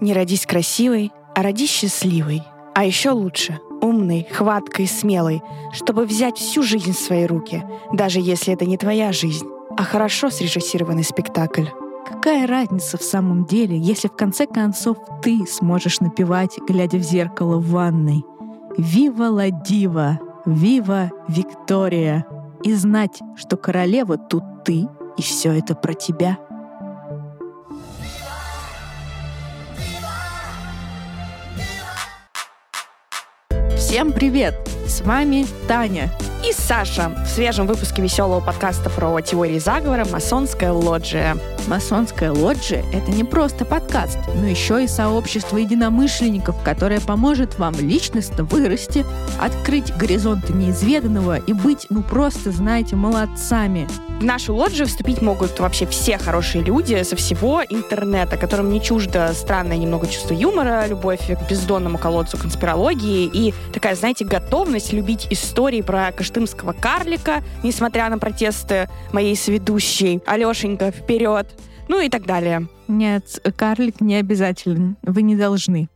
Не родись красивой, а родись счастливой. А еще лучше — умной, хваткой, смелой, чтобы взять всю жизнь в свои руки, даже если это не твоя жизнь, а хорошо срежиссированный спектакль. Какая разница в самом деле, если в конце концов ты сможешь напевать, глядя в зеркало в ванной? «Вива ла дива! Вива Виктория!» И знать, что королева тут ты, и все это про тебя — Всем привет! С вами Таня и Саша в свежем выпуске веселого подкаста про теории заговора «Масонская лоджия». «Масонская лоджия» — это не просто подкаст, но еще и сообщество единомышленников, которое поможет вам личностно вырасти, открыть горизонты неизведанного и быть, ну просто, знаете, молодцами. В нашу лоджию вступить могут вообще все хорошие люди со всего интернета, которым не чуждо странное немного чувство юмора, любовь к бездонному колодцу конспирологии и такая, знаете, готовность любить истории про кыштымского карлика, несмотря на протесты моей сведущей Алешенька, вперед! Ну и так далее. Нет, карлик не обязателен. Вы не должны.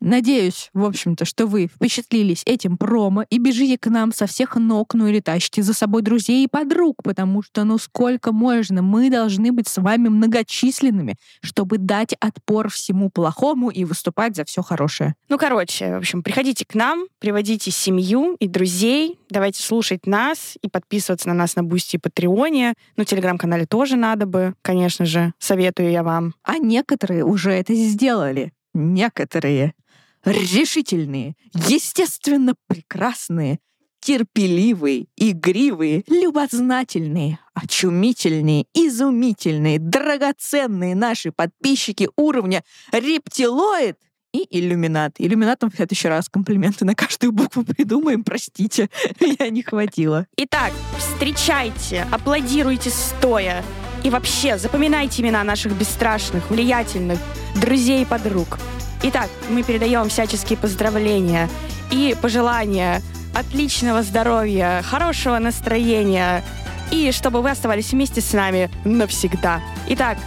Надеюсь, в общем-то, что вы впечатлились этим промо и бежите к нам со всех ног, ну или тащите за собой друзей и подруг, потому что ну сколько можно, мы должны быть с вами многочисленными, чтобы дать отпор всему плохому и выступать за все хорошее. Ну, короче, в общем, приходите к нам, приводите семью и друзей, давайте слушать нас и подписываться на нас на Boosty и Patreon е. Ну, телеграм-канале тоже надо бы, конечно же, советую я вам. А некоторые уже это сделали. Некоторые решительные, естественно прекрасные, терпеливые, игривые, любознательные, очумительные, изумительные, драгоценные наши подписчики уровня рептилоид и иллюминат. Иллюминатам в следующий раз комплименты на каждую букву придумаем, простите, я не хватило. Итак, встречайте, аплодируйте стоя. И вообще, запоминайте имена наших бесстрашных, влиятельных друзей и подруг. Итак, мы передаем всяческие поздравления и пожелания отличного здоровья, хорошего настроения и чтобы вы оставались вместе с нами навсегда. Итак,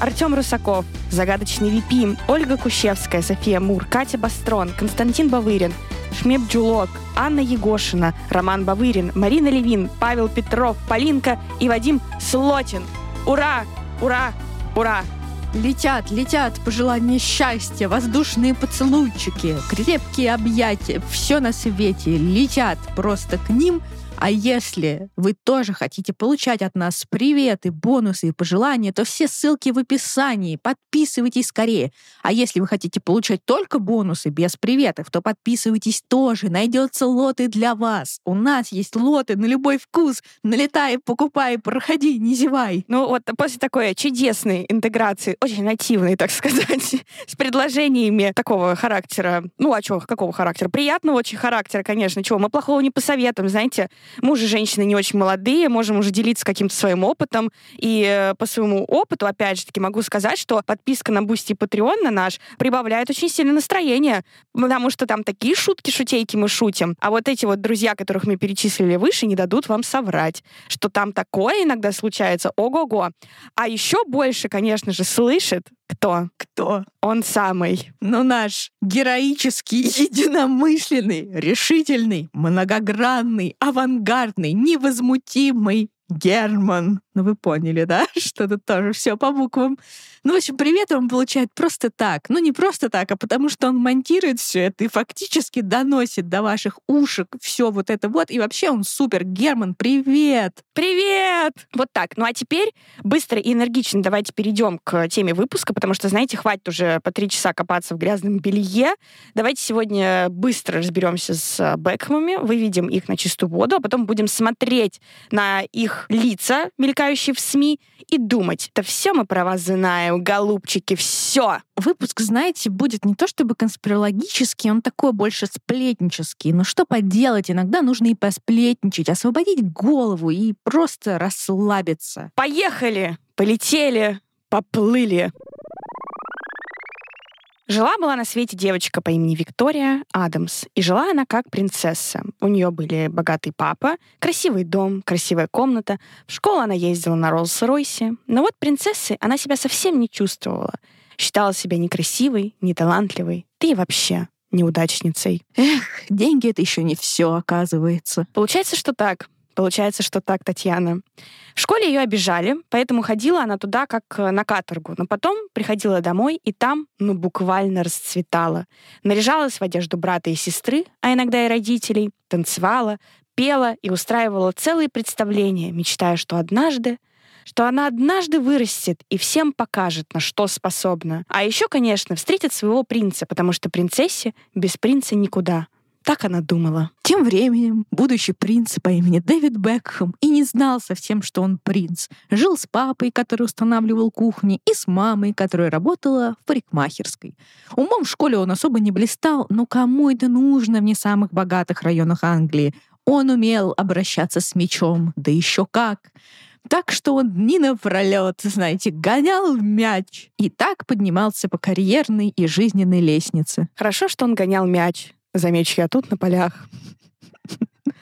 Артем Русаков, Загадочный Випим, Ольга Кущевская, София Мур, Катя Бастрон, Константин Бавырин, Шмеп Джулок, Анна Егошина, Роман Бавырин, Марина Левин, Павел Петров, Полинка и Вадим Слотин. Ура! Ура! Ура! Летят, летят пожелания счастья, воздушные поцелуйчики, крепкие объятия, все на свете летят просто к ним — а если вы тоже хотите получать от нас приветы, бонусы и пожелания, то все ссылки в описании. Подписывайтесь скорее. А если вы хотите получать только бонусы без приветов, то подписывайтесь тоже. Найдется лоты для вас. У нас есть лоты на любой вкус. Налетай, покупай, проходи, не зевай. Ну вот после такой чудесной интеграции, очень нативной, так сказать, с предложениями такого характера, ну а чего, какого характера? Приятного очень характера, конечно. Чего, мы плохого не посоветуем, знаете. Мы уже женщины не очень молодые, можем уже делиться каким-то своим опытом. И э, по своему опыту, опять же таки, могу сказать, что подписка на Boosty и Patreon на наш прибавляет очень сильно настроение, потому что там такие шутки-шутейки мы шутим. А вот эти вот друзья, которых мы перечислили выше, не дадут вам соврать, что там такое иногда случается. Ого-го. А еще больше, конечно же, слышит кто? Кто? Он самый. Ну, наш героический, единомышленный, решительный, многогранный, авангардный, невозмутимый Герман. Ну, вы поняли, да? Что тут тоже все по буквам. Ну, в общем, привет он получает просто так. Ну, не просто так, а потому что он монтирует все это и фактически доносит до ваших ушек все вот это вот. И вообще он супер. Герман, привет! Привет! Вот так. Ну, а теперь быстро и энергично давайте перейдем к теме выпуска, потому что, знаете, хватит уже по три часа копаться в грязном белье. Давайте сегодня быстро разберемся с Бекхэмами, выведем их на чистую воду, а потом будем смотреть на их лица, мелькающие мелькающие в СМИ, и думать, да все мы про вас знаем, голубчики, все. Выпуск, знаете, будет не то чтобы конспирологический, он такой больше сплетнический. Но что поделать, иногда нужно и посплетничать, освободить голову и просто расслабиться. Поехали! Полетели! Поплыли! Жила-была на свете девочка по имени Виктория Адамс, и жила она как принцесса. У нее были богатый папа, красивый дом, красивая комната. В школу она ездила на Роллс-Ройсе. Но вот принцессой она себя совсем не чувствовала. Считала себя некрасивой, неталантливой, да и вообще неудачницей. Эх, деньги — это еще не все, оказывается. Получается, что так. Получается, что так, Татьяна. В школе ее обижали, поэтому ходила она туда как э, на каторгу. Но потом приходила домой, и там, ну, буквально расцветала. Наряжалась в одежду брата и сестры, а иногда и родителей, танцевала, пела и устраивала целые представления, мечтая, что однажды что она однажды вырастет и всем покажет, на что способна. А еще, конечно, встретит своего принца, потому что принцессе без принца никуда. Так она думала. Тем временем будущий принц по имени Дэвид Бекхэм и не знал совсем, что он принц. Жил с папой, который устанавливал кухни, и с мамой, которая работала в парикмахерской. Умом в школе он особо не блистал, но кому это нужно в не самых богатых районах Англии? Он умел обращаться с мечом, да еще как. Так что он дни напролет, знаете, гонял мяч. И так поднимался по карьерной и жизненной лестнице. Хорошо, что он гонял мяч. Замечу я тут на полях.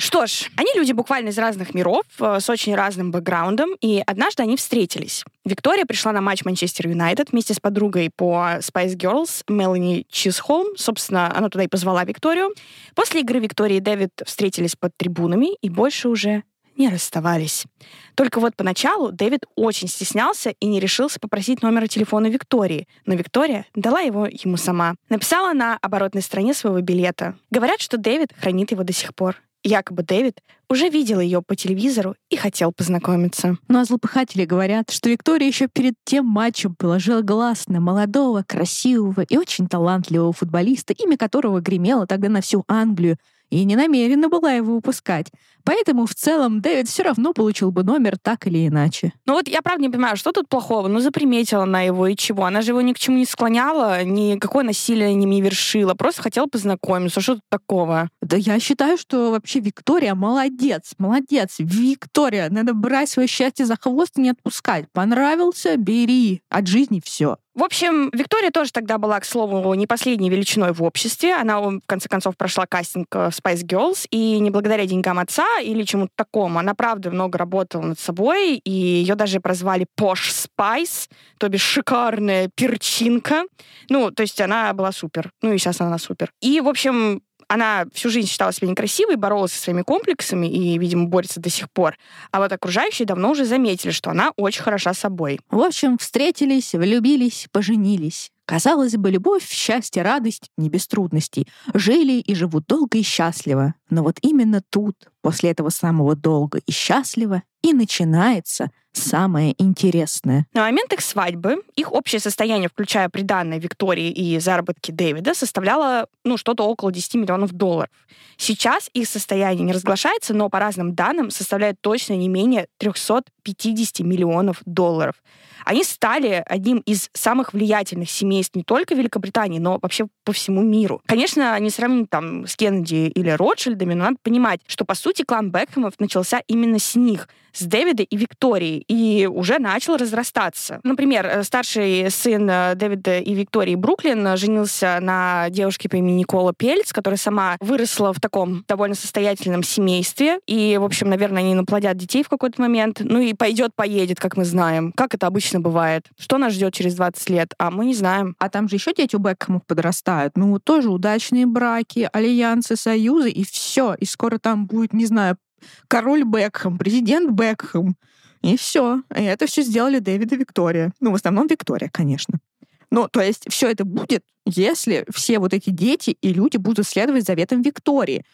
Что ж, они люди буквально из разных миров, э, с очень разным бэкграундом, и однажды они встретились. Виктория пришла на матч Манчестер Юнайтед вместе с подругой по Spice Girls Мелани Чизхолм. Собственно, она туда и позвала Викторию. После игры Виктория и Дэвид встретились под трибунами и больше уже не расставались. Только вот поначалу Дэвид очень стеснялся и не решился попросить номера телефона Виктории, но Виктория дала его ему сама. Написала на оборотной стороне своего билета. Говорят, что Дэвид хранит его до сих пор. Якобы Дэвид уже видел ее по телевизору и хотел познакомиться. Ну а злопыхатели говорят, что Виктория еще перед тем матчем положила глаз на молодого, красивого и очень талантливого футболиста, имя которого гремело тогда на всю Англию, и не намерена была его упускать. Поэтому в целом Дэвид все равно получил бы номер так или иначе. Ну вот я правда не понимаю, что тут плохого? Ну заприметила она его и чего? Она же его ни к чему не склоняла, никакое насилие не вершила, просто хотела познакомиться. Что тут такого? Да я считаю, что вообще Виктория молодец, молодец. Виктория, надо брать свое счастье за хвост и не отпускать. Понравился? Бери. От жизни все. В общем, Виктория тоже тогда была, к слову, не последней величиной в обществе. Она, в конце концов, прошла кастинг в э, Spice Girls, и не благодаря деньгам отца или чему-то такому, она, правда, много работала над собой, и ее даже прозвали Posh Spice, то бишь шикарная перчинка. Ну, то есть она была супер. Ну, и сейчас она супер. И, в общем, она всю жизнь считала себя некрасивой, боролась со своими комплексами и, видимо, борется до сих пор. А вот окружающие давно уже заметили, что она очень хороша собой. В общем, встретились, влюбились, поженились. Казалось бы, любовь, счастье, радость не без трудностей. Жили и живут долго и счастливо. Но вот именно тут, после этого самого долго и счастливо, и начинается самое интересное. На момент их свадьбы их общее состояние, включая приданное Виктории и заработки Дэвида, составляло ну, что-то около 10 миллионов долларов. Сейчас их состояние не разглашается, но по разным данным составляет точно не менее 350 миллионов долларов. Они стали одним из самых влиятельных семейств не только Великобритании, но вообще по всему миру. Конечно, не сравнить там с Кеннеди или Ротшильдами, но надо понимать, что, по сути, клан Бекхэмов начался именно с них, с Дэвида и Виктории, и уже начал разрастаться. Например, э, старший сын э, Дэвида и Виктории Бруклин женился на девушке по имени Никола Пельц, которая сама выросла в таком довольно состоятельном семействе, и, в общем, наверное, они наплодят детей в какой-то момент, ну и пойдет, поедет, как мы знаем, как это обычно бывает. Что нас ждет через 20 лет, а мы не знаем. А там же еще дети у Бекхэмов подрастают. Ну, тоже удачные браки, альянсы, союзы, и все. И скоро там будет, не знаю, король Бекхэм, президент Бекхэм. И все. И это все сделали Дэвид и Виктория. Ну, в основном Виктория, конечно. Ну, то есть все это будет, если все вот эти дети и люди будут следовать заветам Виктории.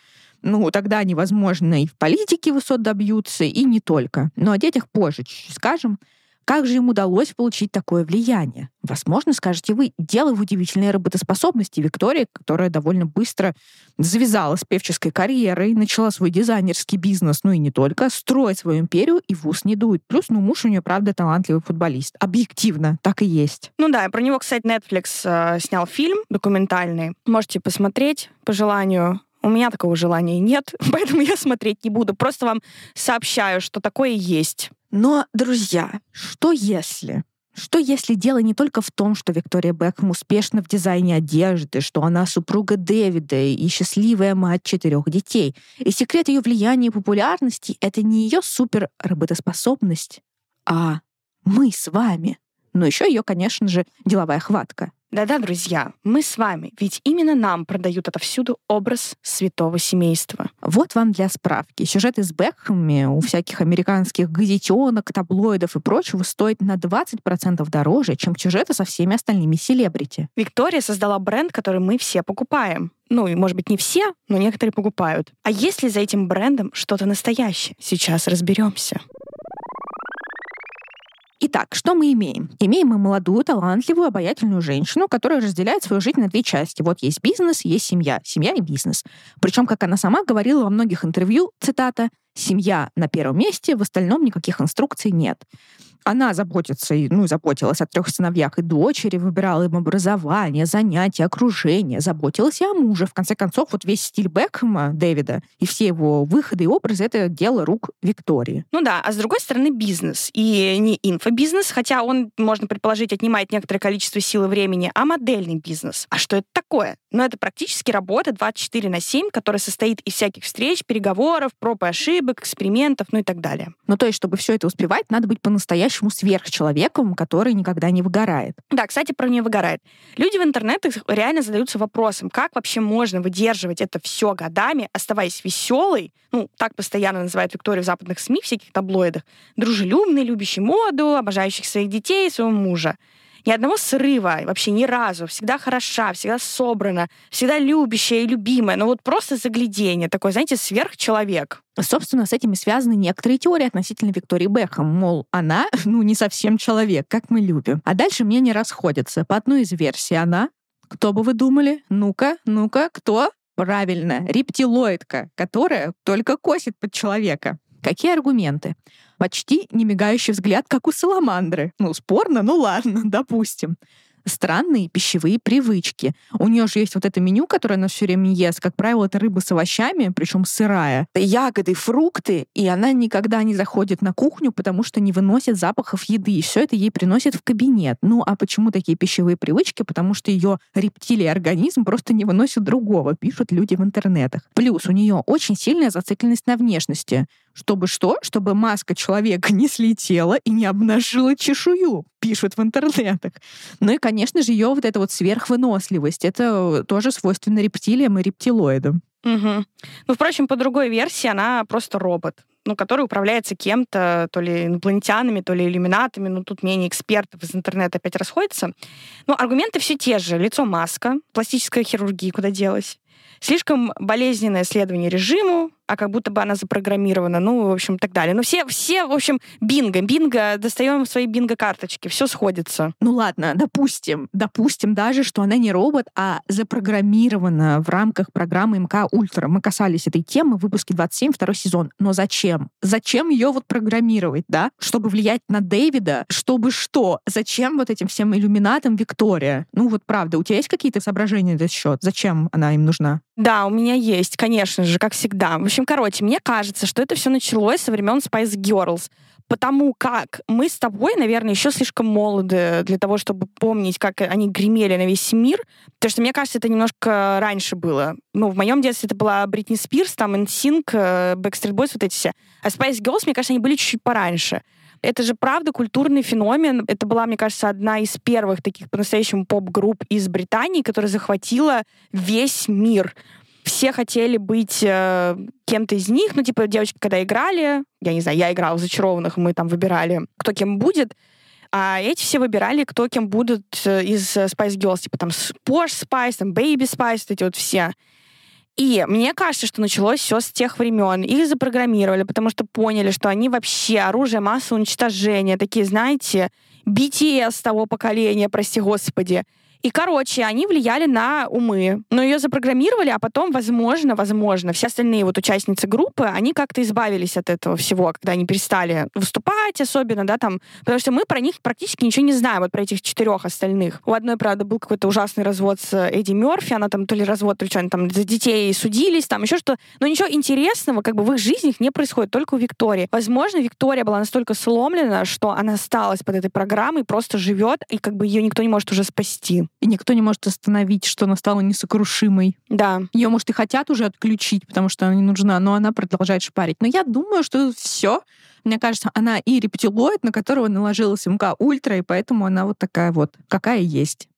Ну, тогда они, возможно, и в политике высот добьются, и не только. Но о детях позже чуть-чуть скажем. Как же им удалось получить такое влияние? Возможно, скажете вы, дело в удивительной работоспособности Виктории, которая довольно быстро завязала с певческой карьерой, начала свой дизайнерский бизнес, ну и не только, строить свою империю и в ус не дует. Плюс, ну, муж у нее, правда, талантливый футболист. Объективно, так и есть. Ну да, про него, кстати, Netflix э, снял фильм документальный. Можете посмотреть по желанию. У меня такого желания нет, поэтому я смотреть не буду. Просто вам сообщаю, что такое есть. Но, друзья, что если? Что если дело не только в том, что Виктория Бекхэм успешна в дизайне одежды, что она супруга Дэвида и счастливая мать четырех детей, и секрет ее влияния и популярности — это не ее супер работоспособность, а мы с вами — но еще ее, конечно же, деловая хватка. Да-да, друзья, мы с вами, ведь именно нам продают отовсюду образ святого семейства. Вот вам для справки. Сюжеты с Бекхэмами у всяких американских газетенок, таблоидов и прочего стоят на 20% дороже, чем сюжеты со всеми остальными селебрити. Виктория создала бренд, который мы все покупаем. Ну, и, может быть, не все, но некоторые покупают. А есть ли за этим брендом что-то настоящее? Сейчас разберемся. Итак, что мы имеем? Имеем мы молодую, талантливую, обаятельную женщину, которая разделяет свою жизнь на две части. Вот есть бизнес, есть семья. Семья и бизнес. Причем, как она сама говорила во многих интервью, цитата, «семья на первом месте, в остальном никаких инструкций нет» она заботится, ну, заботилась о трех сыновьях и дочери, выбирала им образование, занятия, окружение, заботилась и о муже. В конце концов, вот весь стиль Бекхэма, Дэвида, и все его выходы и образы — это дело рук Виктории. Ну да, а с другой стороны бизнес. И не инфобизнес, хотя он, можно предположить, отнимает некоторое количество сил и времени, а модельный бизнес. А что это такое? Ну, это практически работа 24 на 7, которая состоит из всяких встреч, переговоров, проб и ошибок, экспериментов, ну и так далее. Ну, то есть, чтобы все это успевать, надо быть по-настоящему сверхчеловеком, который никогда не выгорает. Да, кстати, про не выгорает. Люди в интернете реально задаются вопросом, как вообще можно выдерживать это все годами, оставаясь веселой, ну, так постоянно называют Викторию в западных СМИ, всяких таблоидах, дружелюбной, любящей моду, обожающих своих детей своего мужа. Ни одного срыва, вообще ни разу. Всегда хороша, всегда собрана, всегда любящая и любимая. Но вот просто заглядение. Такой, знаете, сверхчеловек. Собственно, с этими связаны некоторые теории относительно Виктории Бэхэм. Мол, она, ну, не совсем человек, как мы любим. А дальше мнения расходятся. По одной из версий она кто бы вы думали? Ну-ка, ну-ка, кто? Правильно, рептилоидка, которая только косит под человека. Какие аргументы? Почти не мигающий взгляд, как у саламандры. Ну, спорно, ну ладно, допустим странные пищевые привычки. У нее же есть вот это меню, которое она все время ест. Как правило, это рыба с овощами, причем сырая. Ягоды, фрукты. И она никогда не заходит на кухню, потому что не выносит запахов еды. И все это ей приносит в кабинет. Ну, а почему такие пищевые привычки? Потому что ее рептилий организм просто не выносит другого, пишут люди в интернетах. Плюс у нее очень сильная зацикленность на внешности. Чтобы что? Чтобы маска человека не слетела и не обнажила чешую, пишут в интернетах. Ну и, конечно же, ее вот эта вот сверхвыносливость. Это тоже свойственно рептилиям и рептилоидам. Угу. Ну, впрочем, по другой версии, она просто робот ну, который управляется кем-то, то ли инопланетянами, то ли иллюминатами, ну, тут менее экспертов из интернета опять расходятся. Но аргументы все те же. Лицо маска, пластическая хирургия, куда делась. Слишком болезненное следование режиму, а как будто бы она запрограммирована, ну, в общем, так далее. Ну, все, все, в общем, бинго, бинго, достаем свои бинго-карточки, все сходится. Ну, ладно, допустим, допустим даже, что она не робот, а запрограммирована в рамках программы МК Ультра. Мы касались этой темы в выпуске 27, второй сезон. Но зачем? Зачем ее вот программировать, да? Чтобы влиять на Дэвида? Чтобы что? Зачем вот этим всем иллюминатам Виктория? Ну, вот правда, у тебя есть какие-то соображения на этот счет? Зачем она им нужна? Да, у меня есть, конечно же, как всегда. В общем, короче, мне кажется, что это все началось со времен Spice Girls потому как мы с тобой, наверное, еще слишком молоды для того, чтобы помнить, как они гремели на весь мир. Потому что, мне кажется, это немножко раньше было. Ну, в моем детстве это была Бритни Спирс, там NSYNC, э, Backstreet Boys, вот эти все. А Spice Girls, мне кажется, они были чуть-чуть пораньше. Это же, правда, культурный феномен. Это была, мне кажется, одна из первых таких по-настоящему поп-групп из Британии, которая захватила весь мир все хотели быть э, кем-то из них. Ну, типа, девочки, когда играли, я не знаю, я играла в «Зачарованных», мы там выбирали, кто кем будет. А эти все выбирали, кто кем будут э, из Spice Girls. Типа там Posh Spice, там Baby Spice, вот эти вот все. И мне кажется, что началось все с тех времен. Их запрограммировали, потому что поняли, что они вообще оружие массового уничтожения. Такие, знаете, BTS того поколения, прости господи. И, короче, они влияли на умы. Но ее запрограммировали, а потом, возможно, возможно, все остальные вот участницы группы, они как-то избавились от этого всего, когда они перестали выступать особенно, да, там, потому что мы про них практически ничего не знаем, вот про этих четырех остальных. У одной, правда, был какой-то ужасный развод с Эдди Мерфи, она там то ли развод, то ли что, они там за детей судились, там еще что. Но ничего интересного как бы в их жизнях не происходит, только у Виктории. Возможно, Виктория была настолько сломлена, что она осталась под этой программой, просто живет, и как бы ее никто не может уже спасти и никто не может остановить, что она стала несокрушимой. Да. Ее, может, и хотят уже отключить, потому что она не нужна, но она продолжает шпарить. Но я думаю, что все Мне кажется, она и рептилоид, на которого наложилась МК Ультра, и поэтому она вот такая вот, какая есть.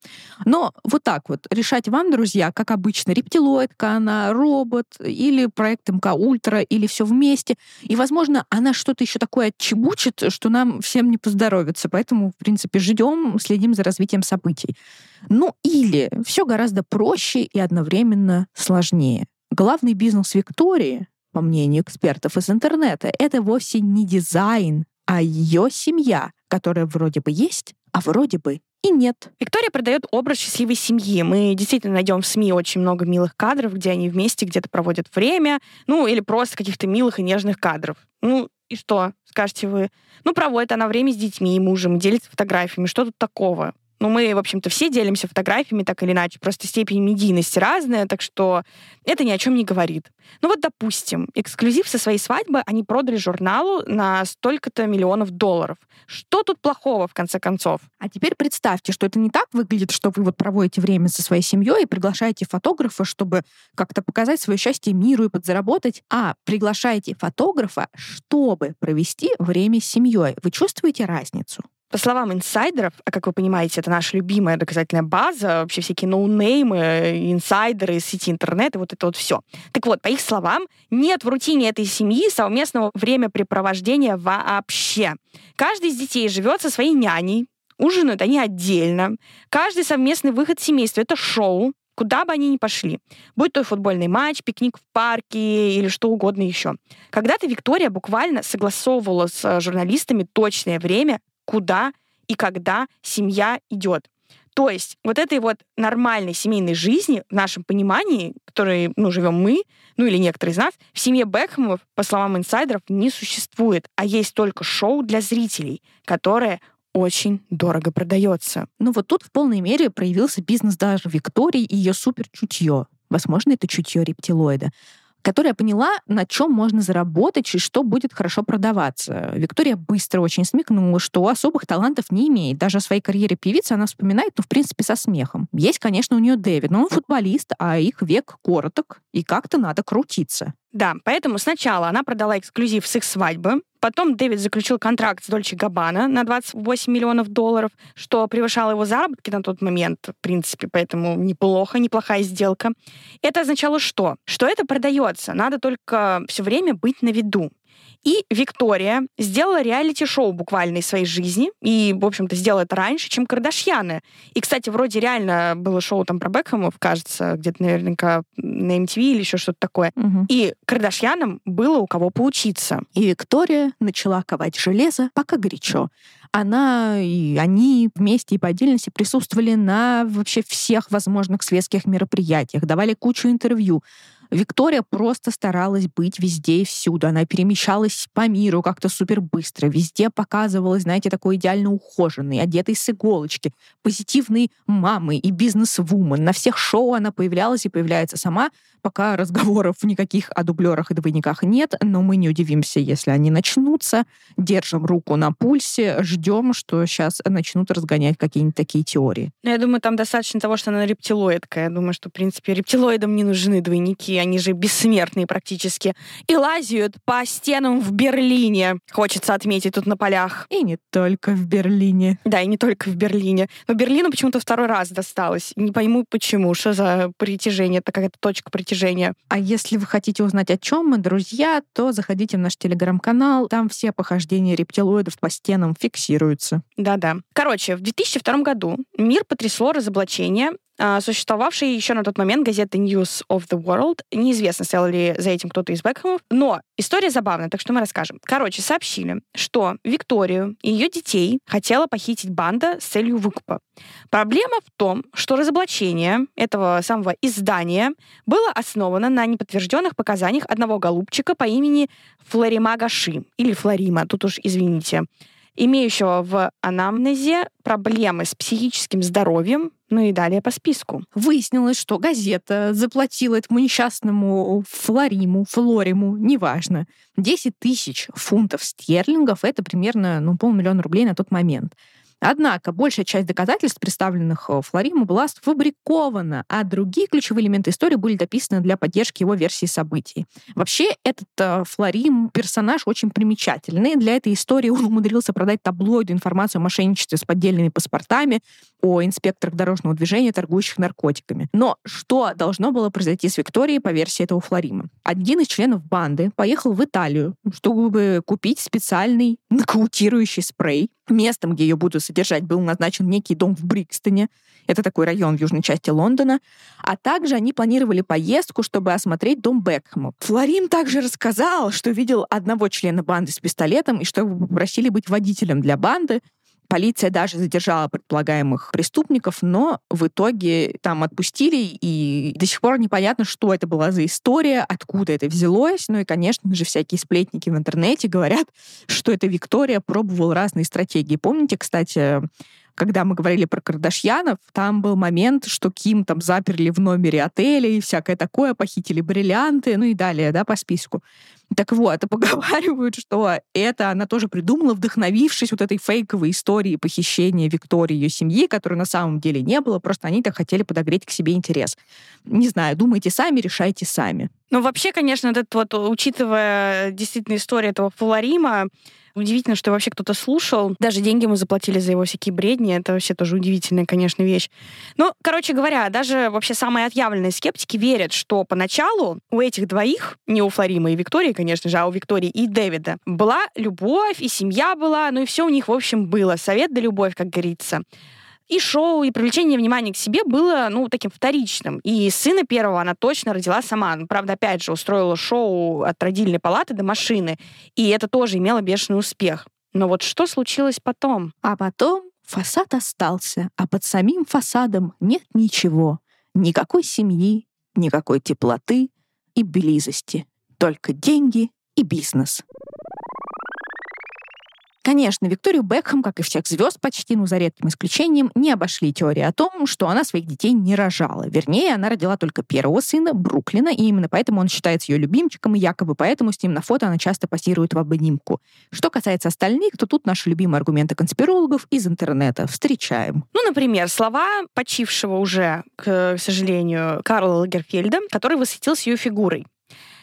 Но вот так вот решать вам, друзья, как обычно, рептилоидка она, робот, или проект МК Ультра, или все вместе. И, возможно, она что-то еще такое отчебучит, что нам всем не поздоровится. Поэтому, в принципе, ждем, следим за развитием событий. Ну или все гораздо проще и одновременно сложнее. Главный бизнес Виктории, по мнению экспертов из интернета, это вовсе не дизайн, а ее семья, которая вроде бы есть, а вроде бы и нет. Виктория продает образ счастливой семьи. Мы действительно найдем в СМИ очень много милых кадров, где они вместе где-то проводят время, ну или просто каких-то милых и нежных кадров. Ну и что, скажете вы? Ну, проводит она время с детьми и мужем, делится фотографиями. Что тут такого? Ну, мы, в общем-то, все делимся фотографиями так или иначе, просто степень медийности разная, так что это ни о чем не говорит. Ну вот, допустим, эксклюзив со своей свадьбы они продали журналу на столько-то миллионов долларов. Что тут плохого, в конце концов? А теперь представьте, что это не так выглядит, что вы вот проводите время со своей семьей и приглашаете фотографа, чтобы как-то показать свое счастье миру и подзаработать, а приглашаете фотографа, чтобы провести время с семьей. Вы чувствуете разницу? По словам инсайдеров, а как вы понимаете, это наша любимая доказательная база, вообще всякие ноунеймы, инсайдеры из сети интернет и вот это вот все. Так вот, по их словам, нет в рутине этой семьи совместного времяпрепровождения вообще. Каждый из детей живет со своей няней, ужинают они отдельно. Каждый совместный выход семейства — это шоу, куда бы они ни пошли. Будь то футбольный матч, пикник в парке или что угодно еще. Когда-то Виктория буквально согласовывала с э, журналистами точное время, куда и когда семья идет. То есть вот этой вот нормальной семейной жизни в нашем понимании, которой ну, живем мы, ну или некоторые из нас, в семье Бекхэмов, по словам инсайдеров, не существует, а есть только шоу для зрителей, которое очень дорого продается. Ну вот тут в полной мере проявился бизнес даже Виктории и ее суперчутье. Возможно, это чутье рептилоида которая поняла, на чем можно заработать и что будет хорошо продаваться. Виктория быстро очень смекнула, что особых талантов не имеет. Даже о своей карьере певицы она вспоминает, ну, в принципе, со смехом. Есть, конечно, у нее Дэвид, но он футболист, а их век короток, и как-то надо крутиться. Да, поэтому сначала она продала эксклюзив с их свадьбы, потом Дэвид заключил контракт с Дольче Габбана на 28 миллионов долларов, что превышало его заработки на тот момент, в принципе, поэтому неплохо, неплохая сделка. Это означало что? Что это продается, надо только все время быть на виду. И Виктория сделала реалити-шоу буквально из своей жизни. И, в общем-то, сделала это раньше, чем Кардашьяны. И, кстати, вроде реально было шоу там про Бекхэмов, кажется, где-то наверняка на MTV или еще что-то такое. Угу. И Кардашьянам было у кого поучиться. И Виктория начала ковать железо, пока горячо она и они вместе и по отдельности присутствовали на вообще всех возможных светских мероприятиях, давали кучу интервью. Виктория просто старалась быть везде и всюду. Она перемещалась по миру как-то супер быстро. Везде показывалась, знаете, такой идеально ухоженный, одетый с иголочки, позитивной мамой и бизнес-вумен. На всех шоу она появлялась и появляется сама. Пока разговоров никаких о дублерах и двойниках нет, но мы не удивимся, если они начнутся. Держим руку на пульсе, ждем, что сейчас начнут разгонять какие-нибудь такие теории. Ну, я думаю, там достаточно того, что она рептилоидка. Я думаю, что, в принципе, рептилоидам не нужны двойники, они же бессмертные практически. И лазят по стенам в Берлине, хочется отметить тут на полях. И не только в Берлине. Да, и не только в Берлине. Но Берлину почему-то второй раз досталось. Не пойму, почему. Что за притяжение? Это какая-то точка притяжения. А если вы хотите узнать, о чем мы, друзья, то заходите в наш телеграм-канал. Там все похождения рептилоидов по стенам фиксируются. Да-да. Короче, в 2002 году мир потрясло разоблачение существовавшей еще на тот момент газеты News of the World. Неизвестно, стоял ли за этим кто-то из Бекхэмов, но история забавная, так что мы расскажем. Короче, сообщили, что Викторию и ее детей хотела похитить банда с целью выкупа. Проблема в том, что разоблачение этого самого издания было основано на неподтвержденных показаниях одного голубчика по имени Флорима Гаши, или Флорима, тут уж извините имеющего в анамнезе проблемы с психическим здоровьем, ну и далее по списку. Выяснилось, что газета заплатила этому несчастному Флориму, Флориму, неважно, 10 тысяч фунтов стерлингов, это примерно ну, полмиллиона рублей на тот момент. Однако большая часть доказательств, представленных э, Флориму, была сфабрикована, а другие ключевые элементы истории были дописаны для поддержки его версии событий. Вообще, этот э, Флорим персонаж очень примечательный. Для этой истории он умудрился продать таблоиду информацию о мошенничестве с поддельными паспортами, о инспекторах дорожного движения, торгующих наркотиками. Но что должно было произойти с Викторией по версии этого Флорима? Один из членов банды поехал в Италию, чтобы купить специальный нокаутирующий спрей. Местом, где ее будут содержать, был назначен некий дом в Брикстоне. Это такой район в южной части Лондона. А также они планировали поездку, чтобы осмотреть дом Бекхэма. Флорим также рассказал, что видел одного члена банды с пистолетом и что его попросили быть водителем для банды. Полиция даже задержала предполагаемых преступников, но в итоге там отпустили, и до сих пор непонятно, что это была за история, откуда это взялось. Ну и, конечно же, всякие сплетники в интернете говорят, что эта Виктория пробовала разные стратегии. Помните, кстати, когда мы говорили про Кардашьянов, там был момент, что Ким там заперли в номере отеля и всякое такое, похитили бриллианты, ну и далее, да, по списку. Так вот, поговаривают, что это она тоже придумала, вдохновившись вот этой фейковой историей похищения Виктории и ее семьи, которой на самом деле не было, просто они так хотели подогреть к себе интерес. Не знаю, думайте сами, решайте сами. Ну, вообще, конечно, этот вот, учитывая действительно историю этого Флорима, Удивительно, что вообще кто-то слушал. Даже деньги мы заплатили за его всякие бредни. Это вообще тоже удивительная, конечно, вещь. Ну, короче говоря, даже вообще самые отъявленные скептики верят, что поначалу у этих двоих, не у Флорима и Виктории, конечно же, а у Виктории и Дэвида, была любовь, и семья была, ну и все у них, в общем, было. Совет да любовь, как говорится. И шоу, и привлечение внимания к себе было, ну, таким вторичным. И сына первого она точно родила сама. Ну, правда, опять же, устроила шоу от родильной палаты до машины. И это тоже имело бешеный успех. Но вот что случилось потом? А потом фасад остался, а под самим фасадом нет ничего. Никакой семьи, никакой теплоты и близости. Только деньги и бизнес. Конечно, Викторию Бекхэм, как и всех звезд почти, ну, за редким исключением, не обошли теории о том, что она своих детей не рожала. Вернее, она родила только первого сына, Бруклина, и именно поэтому он считается ее любимчиком, и якобы поэтому с ним на фото она часто пассирует в обнимку. Что касается остальных, то тут наши любимые аргументы конспирологов из интернета. Встречаем. Ну, например, слова почившего уже, к сожалению, Карла Лагерфельда, который восхитился ее фигурой.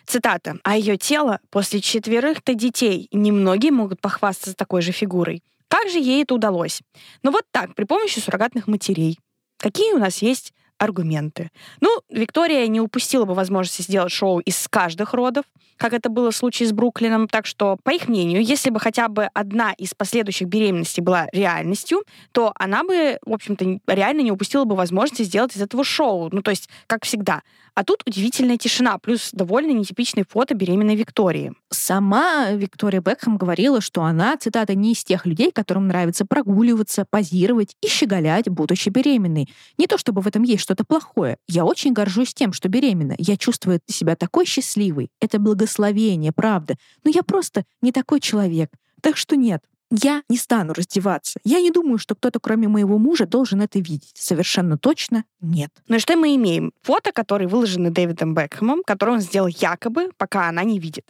Цитата. «А ее тело после четверых-то детей немногие могут похвастаться такой же фигурой. Как же ей это удалось? Ну вот так, при помощи суррогатных матерей. Какие у нас есть аргументы. Ну, Виктория не упустила бы возможности сделать шоу из каждых родов, как это было в случае с Бруклином. Так что, по их мнению, если бы хотя бы одна из последующих беременностей была реальностью, то она бы, в общем-то, реально не упустила бы возможности сделать из этого шоу. Ну, то есть, как всегда, а тут удивительная тишина, плюс довольно нетипичные фото беременной Виктории. Сама Виктория Бекхэм говорила, что она, цитата, не из тех людей, которым нравится прогуливаться, позировать и щеголять, будучи беременной. Не то чтобы в этом есть что-то плохое. Я очень горжусь тем, что беременна. Я чувствую себя такой счастливой. Это благословение, правда. Но я просто не такой человек. Так что нет, я не стану раздеваться. Я не думаю, что кто-то, кроме моего мужа, должен это видеть. Совершенно точно нет. Ну и что мы имеем? Фото, которые выложены Дэвидом Бекхэмом, которые он сделал якобы, пока она не видит.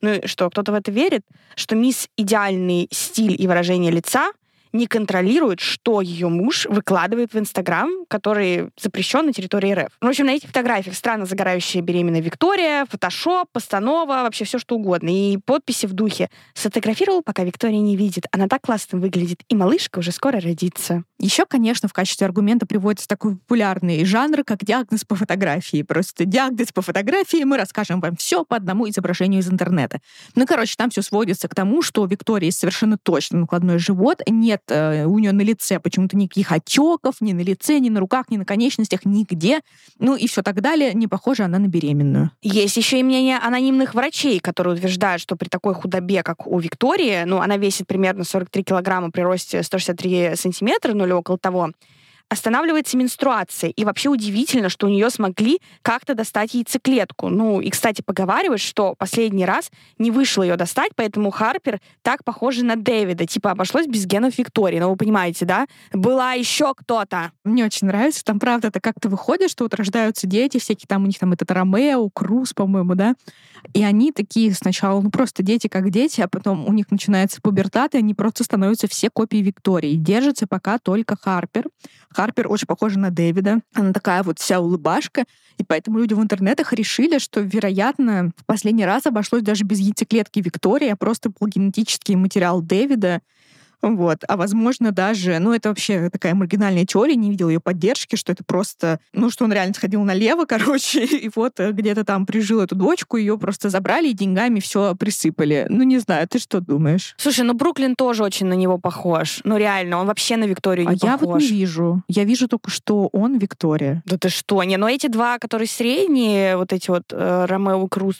Ну и что, кто-то в это верит? Что мисс идеальный стиль и выражение лица не контролирует, что ее муж выкладывает в Инстаграм, который запрещен на территории РФ. В общем, на этих фотографиях странно загорающая беременная Виктория, фотошоп, постанова, вообще все что угодно. И подписи в духе «Сфотографировал, пока Виктория не видит. Она так классно выглядит, и малышка уже скоро родится». Еще, конечно, в качестве аргумента приводится такой популярный жанр, как диагноз по фотографии. Просто диагноз по фотографии, мы расскажем вам все по одному изображению из интернета. Ну, короче, там все сводится к тому, что у Виктории совершенно точно накладной живот, нет нет э, у нее на лице почему-то никаких отеков, ни на лице, ни на руках, ни на конечностях, нигде. Ну и все так далее. Не похожа она на беременную. Есть еще и мнение анонимных врачей, которые утверждают, что при такой худобе, как у Виктории, ну, она весит примерно 43 килограмма при росте 163 сантиметра, ну или около того, останавливается менструация. И вообще удивительно, что у нее смогли как-то достать яйцеклетку. Ну, и, кстати, поговаривают, что последний раз не вышло ее достать, поэтому Харпер так похожа на Дэвида. Типа обошлось без генов Виктории. Ну, вы понимаете, да? Была еще кто-то. Мне очень нравится. Там, правда, это как-то выходит, что вот рождаются дети, всякие там у них там этот Ромео, Круз, по-моему, да? И они такие сначала, ну, просто дети как дети, а потом у них начинается пубертат, и они просто становятся все копии Виктории. Держится пока только Харпер. Харпер очень похожа на Дэвида. Она такая вот вся улыбашка. И поэтому люди в интернетах решили, что, вероятно, в последний раз обошлось даже без яйцеклетки Виктории, а просто был генетический материал Дэвида, вот. А возможно даже, ну это вообще такая маргинальная теория, не видела ее поддержки, что это просто, ну что он реально сходил налево, короче, и вот э, где-то там прижил эту дочку, ее просто забрали и деньгами все присыпали. Ну не знаю, ты что думаешь? Слушай, ну Бруклин тоже очень на него похож. Ну реально, он вообще на Викторию не а похож. я вот не вижу. Я вижу только, что он Виктория. Да ты что? Не, ну эти два, которые средние, вот эти вот э, Ромео Круз,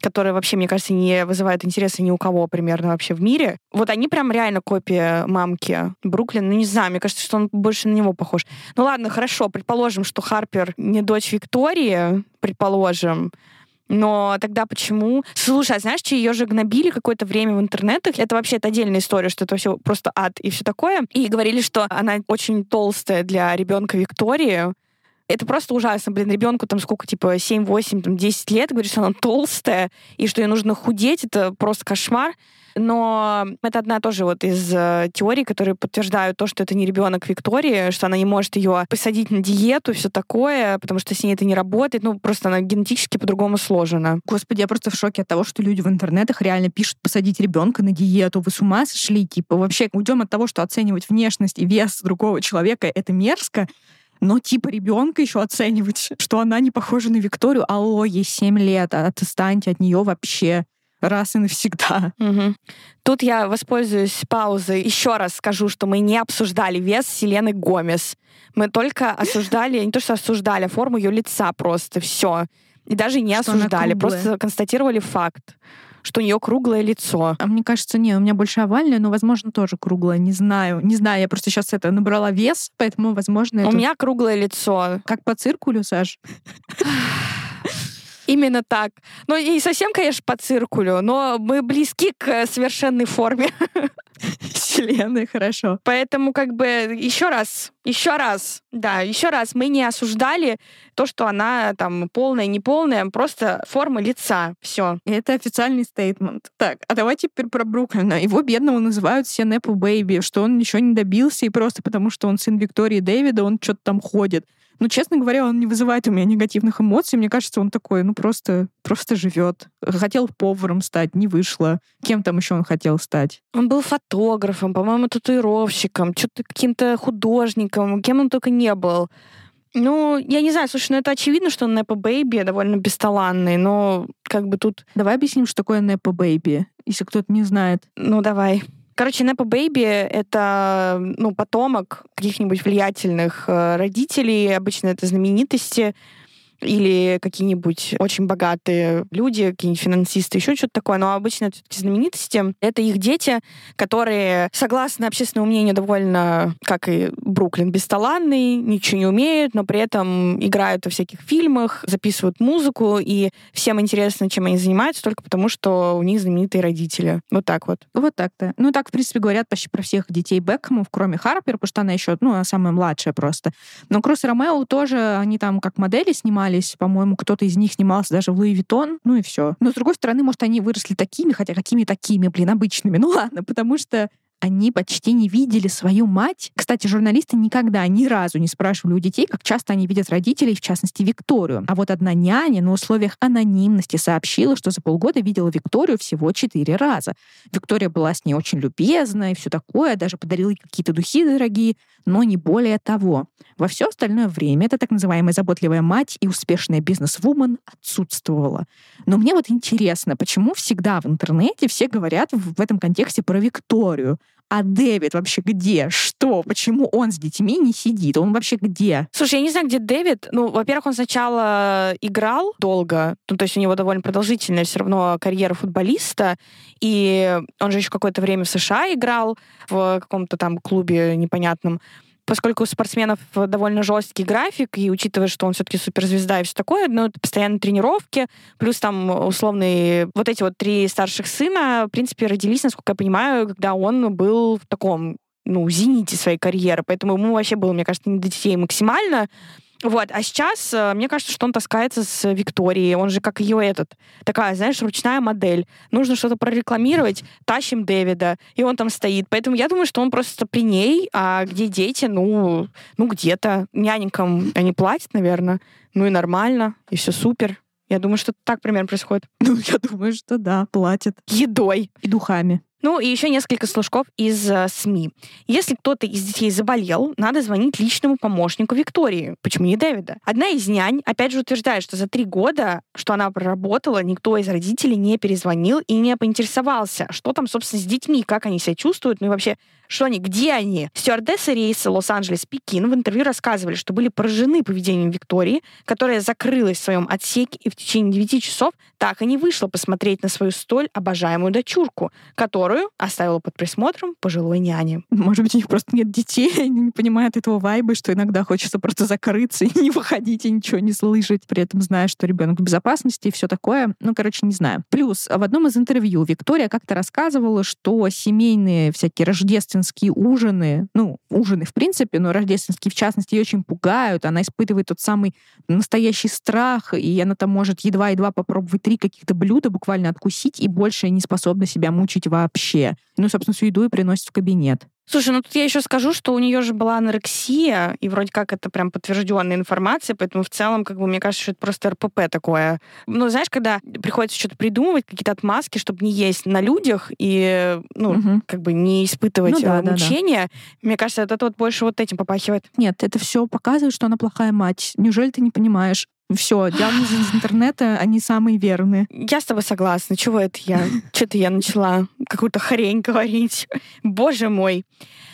которые вообще, мне кажется, не вызывают интереса ни у кого примерно вообще в мире. Вот они прям реально копия мамки Бруклин. Ну, не знаю, мне кажется, что он больше на него похож. Ну ладно, хорошо, предположим, что Харпер не дочь Виктории, предположим. Но тогда почему? Слушай, а знаешь, что ее же гнобили какое-то время в интернетах? Это вообще это отдельная история, что это все просто ад и все такое. И говорили, что она очень толстая для ребенка Виктории. Это просто ужасно, блин, ребенку там сколько, типа, 7, 8, там, 10 лет, говорит, что она толстая, и что ей нужно худеть, это просто кошмар. Но это одна тоже вот из э, теорий, которые подтверждают то, что это не ребенок Виктории, что она не может ее посадить на диету, все такое, потому что с ней это не работает. Ну, просто она генетически по-другому сложена. Господи, я просто в шоке от того, что люди в интернетах реально пишут посадить ребенка на диету. Вы с ума сошли? Типа, вообще, уйдем от того, что оценивать внешность и вес другого человека это мерзко но типа ребенка еще оценивать, что она не похожа на Викторию. Алло, ей 7 лет, а отстаньте от нее вообще раз и навсегда. Угу. Тут я воспользуюсь паузой. Еще раз скажу, что мы не обсуждали вес Селены Гомес. Мы только осуждали, не то что осуждали, а форму ее лица просто, все. И даже не что осуждали, просто констатировали факт что у нее круглое лицо. А мне кажется, не, у меня больше овальное, но, возможно, тоже круглое. Не знаю. Не знаю, я просто сейчас это набрала вес, поэтому, возможно, У это... меня круглое лицо. Как по циркулю, Саш? Именно так. Ну, не совсем, конечно, по циркулю, но мы близки к совершенной форме. Вселенной, хорошо. Поэтому, как бы, еще раз, еще раз, да, еще раз, мы не осуждали то, что она там полная, неполная, просто форма лица. Все. Это официальный стейтмент. Так, а давайте теперь про Бруклина. Его бедного называют все Непу Бэйби, что он ничего не добился, и просто потому, что он сын Виктории Дэвида, он что-то там ходит. Но, ну, честно говоря, он не вызывает у меня негативных эмоций. Мне кажется, он такой, ну, просто, просто живет. Хотел поваром стать, не вышло. Кем там еще он хотел стать? Он был фотографом, по-моему, татуировщиком, что-то каким-то художником, кем он только не был. Ну, я не знаю, слушай, ну это очевидно, что он nepo baby довольно бесталанный, но как бы тут... Давай объясним, что такое nepo baby, если кто-то не знает. Ну, давай. Короче, nepo baby — это ну, потомок каких-нибудь влиятельных э, родителей, обычно это знаменитости, или какие-нибудь очень богатые люди, какие-нибудь финансисты, еще что-то такое. Но обычно это знаменитости. Это их дети, которые, согласно общественному мнению, довольно, как и Бруклин, бесталанный, ничего не умеют, но при этом играют во всяких фильмах, записывают музыку, и всем интересно, чем они занимаются, только потому, что у них знаменитые родители. Вот так вот. Вот так-то. Ну, так, в принципе, говорят почти про всех детей Бекхэмов, кроме Харпер, потому что она еще, ну, она самая младшая просто. Но Кросс и Ромео тоже, они там как модели снимали, снимались, по-моему, кто-то из них снимался даже в Луи Виттон, ну и все. Но, с другой стороны, может, они выросли такими, хотя какими такими, блин, обычными. Ну ладно, потому что они почти не видели свою мать. Кстати, журналисты никогда ни разу не спрашивали у детей, как часто они видят родителей, в частности, Викторию. А вот одна няня на условиях анонимности сообщила, что за полгода видела Викторию всего четыре раза. Виктория была с ней очень любезна и все такое, даже подарила ей какие-то духи дорогие, но не более того. Во все остальное время эта так называемая заботливая мать и успешная бизнес-вумен отсутствовала. Но мне вот интересно, почему всегда в интернете все говорят в этом контексте про Викторию, а Дэвид вообще где? Что? Почему он с детьми не сидит? Он вообще где? Слушай, я не знаю, где Дэвид. Ну, во-первых, он сначала играл долго, ну, то есть у него довольно продолжительная все равно карьера футболиста, и он же еще какое-то время в США играл в каком-то там клубе непонятном. Поскольку у спортсменов довольно жесткий график, и учитывая, что он все-таки суперзвезда и все такое, ну, это постоянно тренировки, плюс там условные вот эти вот три старших сына, в принципе, родились, насколько я понимаю, когда он был в таком, ну, зените своей карьеры, поэтому ему вообще было, мне кажется, не до детей максимально, вот, а сейчас, э, мне кажется, что он таскается с Викторией. Он же как ее этот, такая, знаешь, ручная модель. Нужно что-то прорекламировать, тащим Дэвида, и он там стоит. Поэтому я думаю, что он просто при ней, а где дети, ну, ну где-то. Няненькам они платят, наверное. Ну и нормально, и все супер. Я думаю, что так примерно происходит. Ну, я думаю, что да, платят. Едой. И духами. Ну и еще несколько служков из э, СМИ. Если кто-то из детей заболел, надо звонить личному помощнику Виктории. Почему не Дэвида? Одна из нянь, опять же, утверждает, что за три года, что она проработала, никто из родителей не перезвонил и не поинтересовался, что там, собственно, с детьми, как они себя чувствуют, ну и вообще, что они, где они. Стюардессы рейса Лос-Анджелес-Пекин в интервью рассказывали, что были поражены поведением Виктории, которая закрылась в своем отсеке и в течение 9 часов так и не вышла посмотреть на свою столь обожаемую дочурку, которую оставила под присмотром пожилой няни. Может быть, у них просто нет детей, они не понимают этого вайба, что иногда хочется просто закрыться и не выходить, и ничего не слышать, при этом зная, что ребенок в безопасности и все такое. Ну, короче, не знаю. Плюс в одном из интервью Виктория как-то рассказывала, что семейные всякие рождественские ужины, ну, ужины в принципе, но рождественские в частности, ее очень пугают. Она испытывает тот самый настоящий страх, и она там может едва-едва попробовать три каких-то блюда буквально откусить, и больше не способна себя мучить вообще. Ну, собственно, всю еду и приносит в кабинет. Слушай, ну тут я еще скажу, что у нее же была анорексия, и вроде как это прям подтвержденная информация, поэтому в целом, как бы, мне кажется, что это просто РПП такое. Ну, знаешь, когда приходится что-то придумывать, какие-то отмазки, чтобы не есть на людях и, ну, угу. как бы не испытывать ну, да, мучения, да, да. мне кажется, это вот больше вот этим попахивает. Нет, это все показывает, что она плохая мать. Неужели ты не понимаешь? Все, диагнозы из интернета, они самые верные. Я с тобой согласна. Чего это я? Что-то я начала какую-то хрень говорить. Боже мой.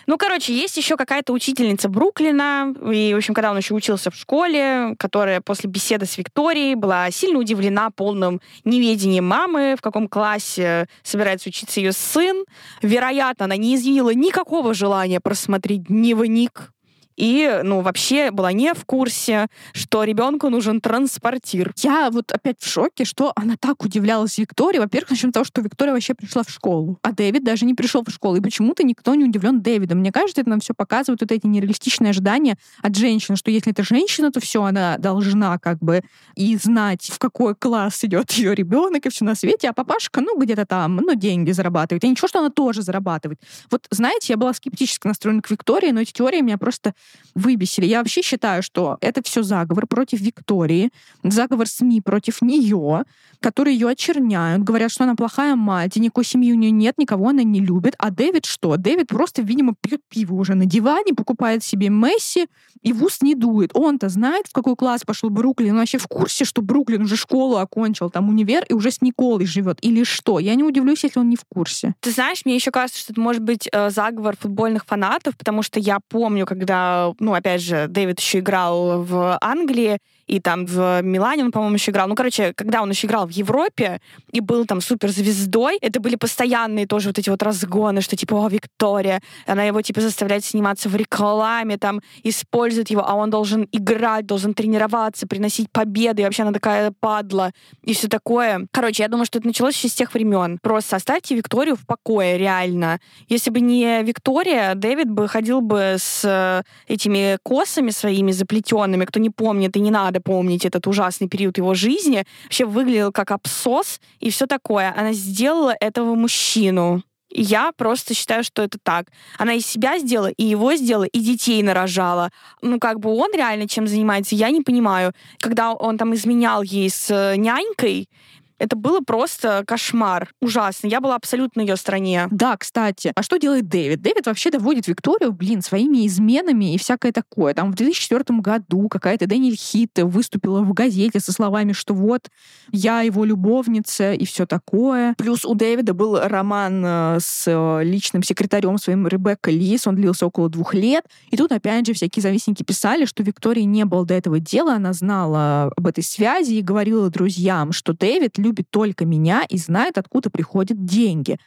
Ну, короче, есть еще какая-то учительница Бруклина, и, в общем, когда он еще учился в школе, которая после беседы с Викторией была сильно удивлена полным неведением мамы, в каком классе собирается учиться ее сын. Вероятно, она не изъявила никакого желания просмотреть дневник и, ну, вообще была не в курсе, что ребенку нужен транспортир. Я вот опять в шоке, что она так удивлялась Виктории. Во-первых, начнем с того, что Виктория вообще пришла в школу, а Дэвид даже не пришел в школу. И почему-то никто не удивлен Дэвидом. Мне кажется, это нам все показывает вот эти нереалистичные ожидания от женщины, что если это женщина, то все, она должна как бы и знать, в какой класс идет ее ребенок и все на свете, а папашка, ну, где-то там, ну, деньги зарабатывает. И ничего, что она тоже зарабатывает. Вот, знаете, я была скептически настроена к Виктории, но эти теории меня просто выбесили. Я вообще считаю, что это все заговор против Виктории, заговор СМИ против нее, которые ее очерняют, говорят, что она плохая мать, и никакой семьи у нее нет, никого она не любит. А Дэвид что? Дэвид просто, видимо, пьет пиво уже на диване, покупает себе Месси и в ус не дует. Он-то знает, в какой класс пошел Бруклин. Он вообще в курсе, что Бруклин уже школу окончил, там универ, и уже с Николой живет. Или что? Я не удивлюсь, если он не в курсе. Ты знаешь, мне еще кажется, что это может быть э, заговор футбольных фанатов, потому что я помню, когда ну, опять же, Дэвид еще играл в Англии, и там в Милане он, по-моему, еще играл. Ну, короче, когда он еще играл в Европе и был там суперзвездой, это были постоянные тоже вот эти вот разгоны, что типа, о, Виктория, она его типа заставляет сниматься в рекламе, там, использует его, а он должен играть, должен тренироваться, приносить победы, и вообще она такая падла, и все такое. Короче, я думаю, что это началось еще с тех времен. Просто оставьте Викторию в покое, реально. Если бы не Виктория, Дэвид бы ходил бы с э, этими косами своими заплетенными, кто не помнит, и не надо надо помнить этот ужасный период его жизни, вообще выглядел как абсос и все такое. Она сделала этого мужчину. Я просто считаю, что это так. Она и себя сделала, и его сделала, и детей нарожала. Ну, как бы он реально чем занимается, я не понимаю. Когда он там изменял ей с э, нянькой, это было просто кошмар. Ужасно. Я была абсолютно на ее стороне. Да, кстати. А что делает Дэвид? Дэвид вообще доводит Викторию, блин, своими изменами и всякое такое. Там в 2004 году какая-то Дэниэль Хит выступила в газете со словами, что вот я его любовница и все такое. Плюс у Дэвида был роман э, с э, личным секретарем своим Ребекка Лис. Он длился около двух лет. И тут, опять же, всякие завистники писали, что Виктории не было до этого дела. Она знала об этой связи и говорила друзьям, что Дэвид любит только меня и знает, откуда приходят деньги.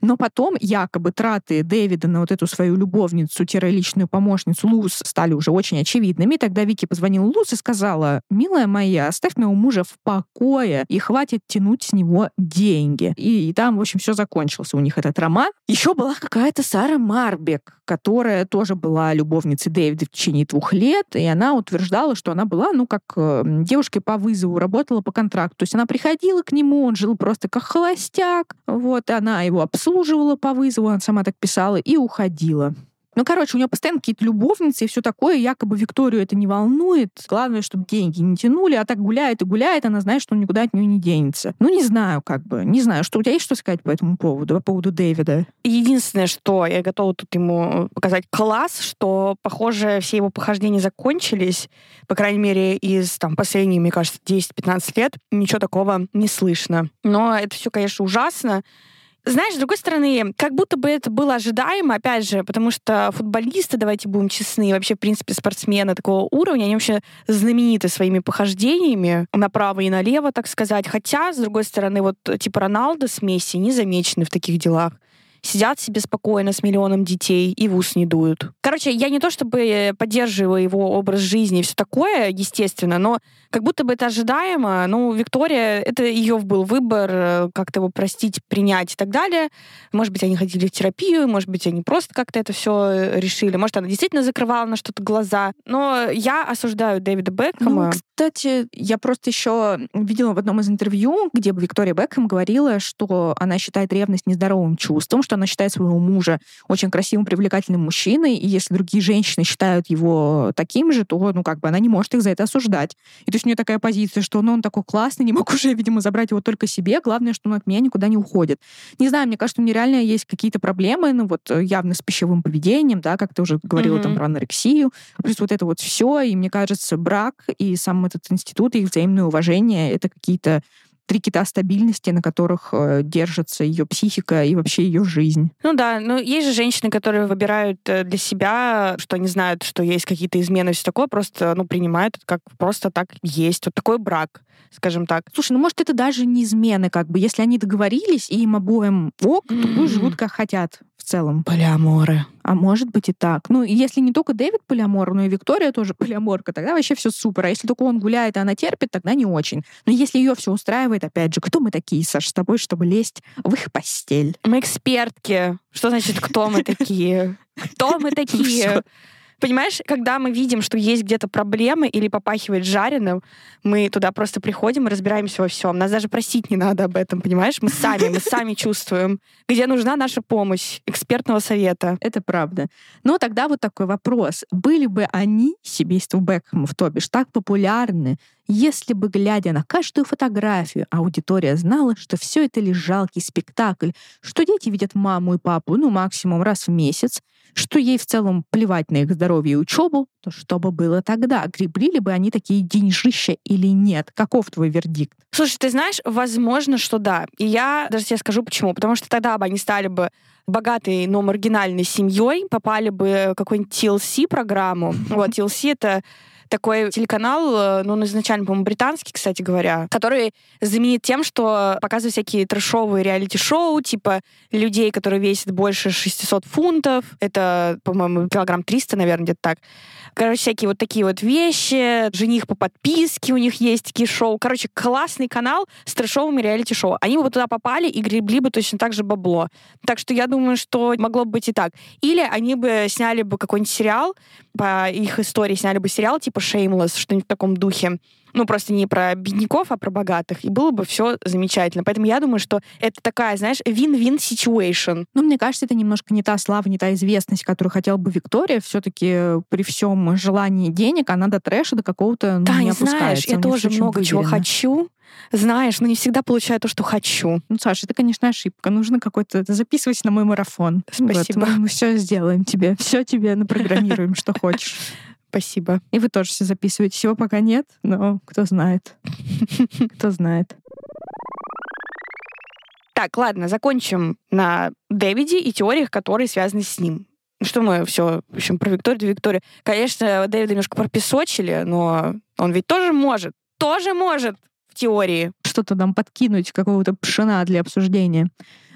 Но потом якобы траты Дэвида на вот эту свою любовницу-личную помощницу Луз стали уже очень очевидными. Тогда Вики позвонила Луз и сказала, милая моя, оставь моего мужа в покое и хватит тянуть с него деньги. И, и там, в общем, все закончился у них этот роман. Еще была какая-то Сара Марбек, которая тоже была любовницей Дэвида в течение двух лет, и она утверждала, что она была, ну, как э, девушкой по вызову, работала по контракту. То есть она приходила к нему, он жил просто как холостяк, вот, она его обслуживала по вызову, она сама так писала, и уходила. Ну, короче, у нее постоянно какие-то любовницы и все такое. Якобы Викторию это не волнует. Главное, чтобы деньги не тянули, а так гуляет и гуляет, она знает, что он никуда от нее не денется. Ну, не знаю, как бы. Не знаю, что у тебя есть что сказать по этому поводу, по поводу Дэвида? Единственное, что я готова тут ему показать класс, что, похоже, все его похождения закончились, по крайней мере, из там последних, мне кажется, 10-15 лет. Ничего такого не слышно. Но это все, конечно, ужасно. Знаешь, с другой стороны, как будто бы это было ожидаемо, опять же, потому что футболисты, давайте будем честны, вообще, в принципе, спортсмены такого уровня, они вообще знамениты своими похождениями направо и налево, так сказать. Хотя, с другой стороны, вот типа Роналдо с Месси не в таких делах сидят себе спокойно с миллионом детей и в ус не дуют. Короче, я не то чтобы поддерживаю его образ жизни и все такое, естественно, но как будто бы это ожидаемо. Ну, Виктория, это ее был выбор, э, как-то его простить, принять и так далее. Может быть, они ходили в терапию, может быть, они просто как-то это все э, решили. Может, она действительно закрывала на что-то глаза. Но я осуждаю Дэвида Бекхэма. Ну, кстати, я просто еще видела в одном из интервью, где Виктория Бекхэм говорила, что она считает ревность нездоровым чувством, что она считает своего мужа очень красивым, привлекательным мужчиной, и если другие женщины считают его таким же, то, ну, как бы она не может их за это осуждать. И то есть у нее такая позиция, что ну, он такой классный, не могу же, видимо, забрать его только себе, главное, что он от меня никуда не уходит. Не знаю, мне кажется, у нее реально есть какие-то проблемы, ну, вот э, явно с пищевым поведением, да, как ты уже говорила mm-hmm. там про анорексию, плюс вот это вот все, и мне кажется, брак и сам этот институт, и их взаимное уважение — это какие-то три кита стабильности, на которых э, держится ее психика и вообще ее жизнь. Ну да, но есть же женщины, которые выбирают э, для себя, что они знают, что есть какие-то измены, все такое, просто ну, принимают как просто так есть. Вот такой брак скажем так. Слушай, ну может это даже не измены, как бы, если они договорились, и им обоим ок, то пусть живут как хотят в целом. Полиаморы. А может быть и так. Ну, если не только Дэвид полиамор, но и Виктория тоже полиаморка, тогда вообще все супер. А если только он гуляет, и она терпит, тогда не очень. Но если ее все устраивает, опять же, кто мы такие, Саш, с тобой, чтобы лезть в их постель? Мы экспертки. Что значит, кто мы такие? Кто мы такие? Понимаешь, когда мы видим, что есть где-то проблемы или попахивает жареным, мы туда просто приходим и разбираемся во всем. Нас даже просить не надо об этом, понимаешь? Мы сами, мы сами чувствуем, где нужна наша помощь экспертного совета. Это правда. Но тогда вот такой вопрос. Были бы они, семейство Бекхэмов, то бишь, так популярны, если бы, глядя на каждую фотографию, аудитория знала, что все это лишь жалкий спектакль, что дети видят маму и папу, ну, максимум раз в месяц, что ей в целом плевать на их здоровье и учебу, то что бы было тогда? Гребли ли бы они такие деньжища или нет? Каков твой вердикт? Слушай, ты знаешь, возможно, что да. И я даже тебе скажу почему. Потому что тогда бы они стали бы богатой, но маргинальной семьей, попали бы в какую-нибудь TLC-программу. Вот, TLC — это такой телеканал, э, ну, он изначально, по-моему, британский, кстати говоря, который знаменит тем, что показывает всякие трэшовые реалити-шоу, типа людей, которые весят больше 600 фунтов. Это, по-моему, килограмм 300, наверное, где-то так. Короче, всякие вот такие вот вещи. Жених по подписке у них есть такие шоу. Короче, классный канал с трэшовыми реалити-шоу. Они бы туда попали и гребли бы точно так же бабло. Так что я думаю, что могло бы быть и так. Или они бы сняли бы какой-нибудь сериал, по их истории сняли бы сериал типа Shameless, что-нибудь в таком духе. Ну, просто не про бедняков, а про богатых. И было бы все замечательно. Поэтому я думаю, что это такая, знаешь, win-win situation. Ну, мне кажется, это немножко не та слава, не та известность, которую хотела бы Виктория. Все-таки при всем желании денег она до трэша, до какого-то ну, да, не знаешь, я тоже много выверено. чего хочу. Знаешь, но не всегда получаю то, что хочу. Ну, Саша, это, конечно, ошибка. Нужно какой-то... Записывать на мой марафон. Спасибо. Вот, мы все сделаем тебе. Все тебе напрограммируем, что хочешь. Спасибо. И вы тоже все записываете. Всего пока нет, но кто знает. Кто знает. Так, ладно, закончим на Дэвиде и теориях, которые связаны с ним. Что мы все, в общем, про Викторию, Викторию. Конечно, Дэвида немножко пропесочили, но он ведь тоже может. Тоже может в теории. Что-то нам подкинуть, какого-то пшена для обсуждения.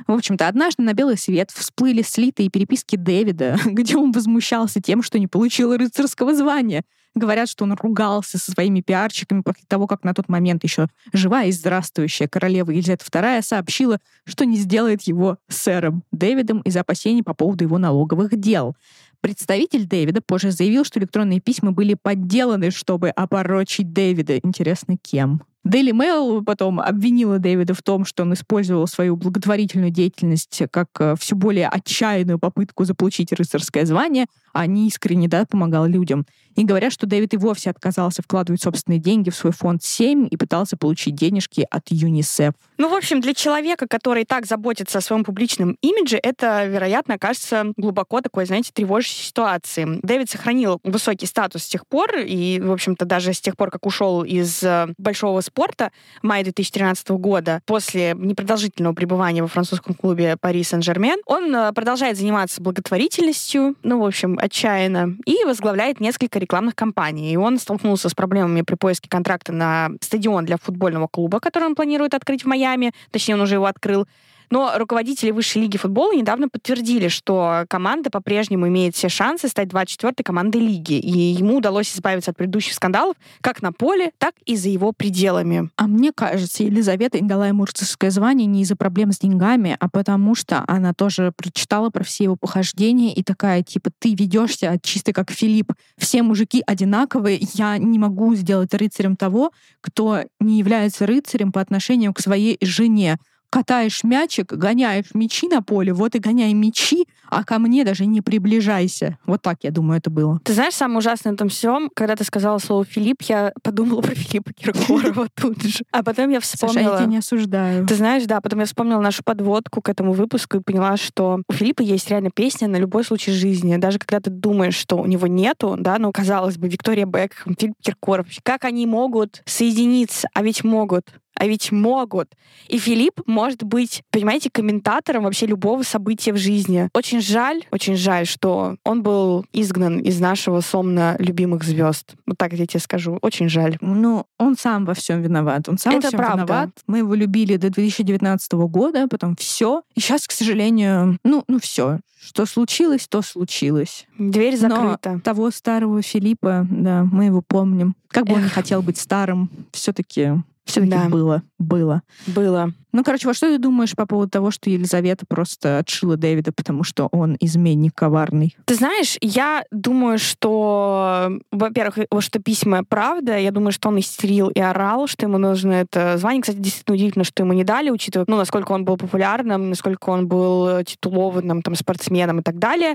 В общем-то, однажды на белый свет всплыли слитые переписки Дэвида, где он возмущался тем, что не получил рыцарского звания. Говорят, что он ругался со своими пиарщиками после того, как на тот момент еще живая и здравствующая королева Елизавета II сообщила, что не сделает его сэром Дэвидом из опасений по поводу его налоговых дел. Представитель Дэвида позже заявил, что электронные письма были подделаны, чтобы опорочить Дэвида. Интересно, кем? Daily Mail потом обвинила Дэвида в том, что он использовал свою благотворительную деятельность как э, все более отчаянную попытку заполучить рыцарское звание, а не искренне да, помогал людям. И говорят, что Дэвид и вовсе отказался вкладывать собственные деньги в свой фонд 7 и пытался получить денежки от ЮНИСЕФ. Ну, в общем, для человека, который так заботится о своем публичном имидже, это, вероятно, окажется глубоко такой, знаете, тревожащей ситуацией. Дэвид сохранил высокий статус с тех пор, и, в общем-то, даже с тех пор, как ушел из э, большого спорта в мае 2013 года, после непродолжительного пребывания во французском клубе Пари Сен-Жермен, он э, продолжает заниматься благотворительностью, ну, в общем, отчаянно, и возглавляет несколько рекламных кампаний. И он столкнулся с проблемами при поиске контракта на стадион для футбольного клуба, который он планирует открыть в Майами. Точнее, он уже его открыл. Но руководители Высшей лиги футбола недавно подтвердили, что команда по-прежнему имеет все шансы стать 24-й командой лиги. И ему удалось избавиться от предыдущих скандалов как на поле, так и за его пределами. А мне кажется, Елизавета не дала ему рыцарское звание не из-за проблем с деньгами, а потому что она тоже прочитала про все его похождения и такая, типа, ты ведешься чисто как Филипп. Все мужики одинаковые, я не могу сделать рыцарем того, кто не является рыцарем по отношению к своей жене катаешь мячик, гоняешь мячи на поле, вот и гоняй мячи, а ко мне даже не приближайся. Вот так, я думаю, это было. Ты знаешь, самое ужасное в этом всем, когда ты сказала слово Филипп, я подумала про Филиппа Киркорова тут же. А потом я вспомнила... Саша, я тебя не осуждаю. Ты знаешь, да, потом я вспомнила нашу подводку к этому выпуску и поняла, что у Филиппа есть реально песня на любой случай жизни. Даже когда ты думаешь, что у него нету, да, ну, казалось бы, Виктория Бекхэм, Филипп Киркоров, как они могут соединиться? А ведь могут а ведь могут. И Филипп может быть, понимаете, комментатором вообще любого события в жизни. Очень жаль, очень жаль, что он был изгнан из нашего сомна любимых звезд. Вот так я тебе скажу. Очень жаль. Ну, он сам во всем виноват. Он сам Это во всем правда. виноват. Мы его любили до 2019 года, потом все. И сейчас, к сожалению, ну, ну все. Что случилось, то случилось. Дверь закрыта. Но того старого Филиппа, да, мы его помним. Как бы Эх. он не хотел быть старым, все-таки все-таки да. было. Было. Было. Ну, короче, вот что ты думаешь по поводу того, что Елизавета просто отшила Дэвида, потому что он изменник коварный? Ты знаешь, я думаю, что, во-первых, что письма правда. Я думаю, что он истерил и орал, что ему нужно это звание. Кстати, действительно удивительно, что ему не дали, учитывая, ну, насколько он был популярным, насколько он был титулованным там спортсменом и так далее.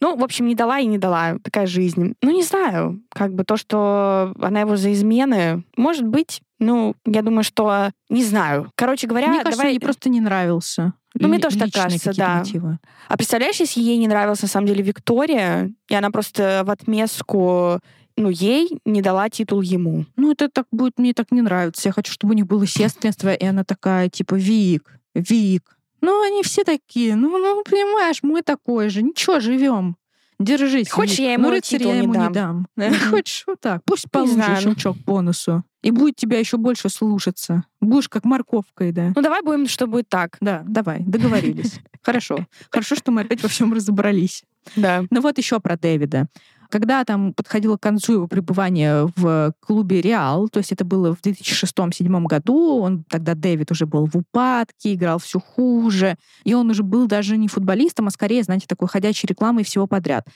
Ну, в общем, не дала и не дала. Такая жизнь. Ну, не знаю. Как бы то, что она его за измены, может быть. Ну, я думаю, что не знаю. Короче говоря, мне кажется, давай... ей просто не нравился. Ну, мне тоже так кажется, да. Мотивы. А представляешь, если ей не нравилась на самом деле Виктория, и она просто в отместку ну, ей не дала титул ему. Ну, это так будет, мне так не нравится. Я хочу, чтобы у них было сестринство, и она такая, типа, Вик, Вик, ну, они все такие. Ну, ну, понимаешь, мы такой же. Ничего, живем. Держись. Хочешь, я ему ну, титул я ему не не дам. Хочешь, вот так. Пусть получит знаю. щелчок бонусу. И будет тебя еще больше слушаться. Будешь как морковкой, да. Ну, давай будем, что будет так. Да, давай, договорились. Хорошо. Хорошо, что мы опять во всем разобрались. Да. Ну вот еще про Дэвида. Когда там подходило к концу его пребывания в клубе «Реал», то есть это было в 2006-2007 году, он тогда, Дэвид, уже был в упадке, играл все хуже, и он уже был даже не футболистом, а скорее, знаете, такой ходячей рекламой всего подряд.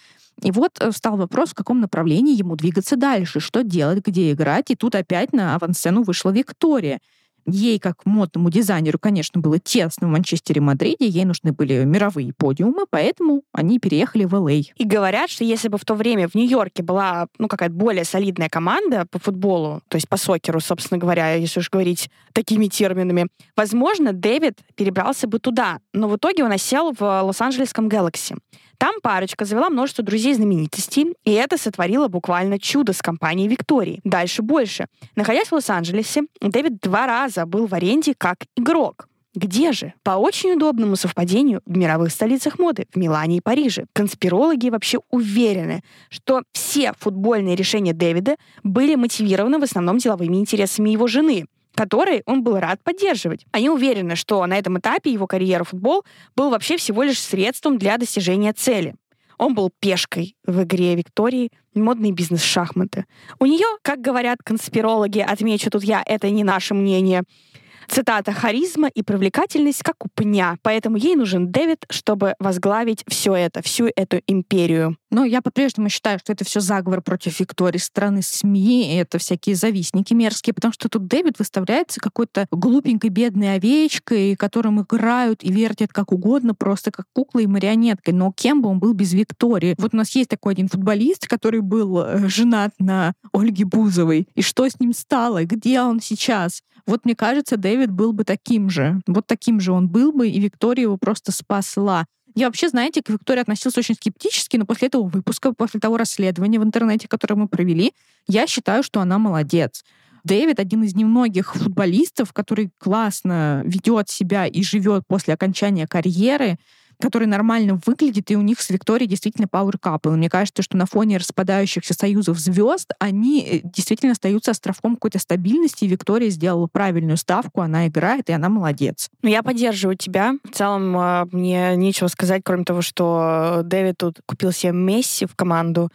И вот э, встал вопрос, в каком направлении ему двигаться дальше, что делать, где играть. И тут опять на авансцену вышла Виктория. Ей, как модному дизайнеру, конечно, было тесно в Манчестере Мадриде, ей нужны были мировые подиумы, поэтому они переехали в ЛА. И говорят, что если бы в то время в Нью-Йорке была ну, какая-то более солидная команда по футболу, то есть по сокеру, собственно говоря, если уж говорить такими терминами, возможно, Дэвид перебрался бы туда. Но в итоге он осел в Лос-Анджелесском Galaxy. Там парочка завела множество друзей-знаменитостей, и это сотворило буквально чудо с компанией Виктории. Дальше больше. Находясь в Лос-Анджелесе, Дэвид два раза был в аренде как игрок. Где же? По очень удобному совпадению в мировых столицах моды, в Милане и Париже. Конспирологи вообще уверены, что все футбольные решения Дэвида были мотивированы в основном деловыми интересами его жены, который он был рад поддерживать. Они уверены, что на этом этапе его карьеры футбол был вообще всего лишь средством для достижения цели. Он был пешкой в игре Виктории, модный бизнес-шахматы. У нее, как говорят конспирологи, отмечу тут я, это не наше мнение, Цитата «Харизма и привлекательность, как у пня, поэтому ей нужен Дэвид, чтобы возглавить все это, всю эту империю». Но я по-прежнему считаю, что это все заговор против Виктории стороны СМИ, и это всякие завистники мерзкие, потому что тут Дэвид выставляется какой-то глупенькой бедной овечкой, которым играют и вертят как угодно, просто как куклой и марионеткой. Но кем бы он был без Виктории? Вот у нас есть такой один футболист, который был э, женат на Ольге Бузовой. И что с ним стало? Где он сейчас? Вот мне кажется, Дэвид был бы таким же. Вот таким же он был бы, и Виктория его просто спасла. Я вообще, знаете, к Виктории относился очень скептически, но после этого выпуска, после того расследования в интернете, которое мы провели, я считаю, что она молодец. Дэвид один из немногих футболистов, который классно ведет себя и живет после окончания карьеры который нормально выглядит, и у них с Викторией действительно power couple. Мне кажется, что на фоне распадающихся союзов звезд они э, действительно остаются островком какой-то стабильности, и Виктория сделала правильную ставку, она играет, и она молодец. Ну, я поддерживаю тебя. В целом, а, мне нечего сказать, кроме того, что Дэвид тут купил себе Месси в команду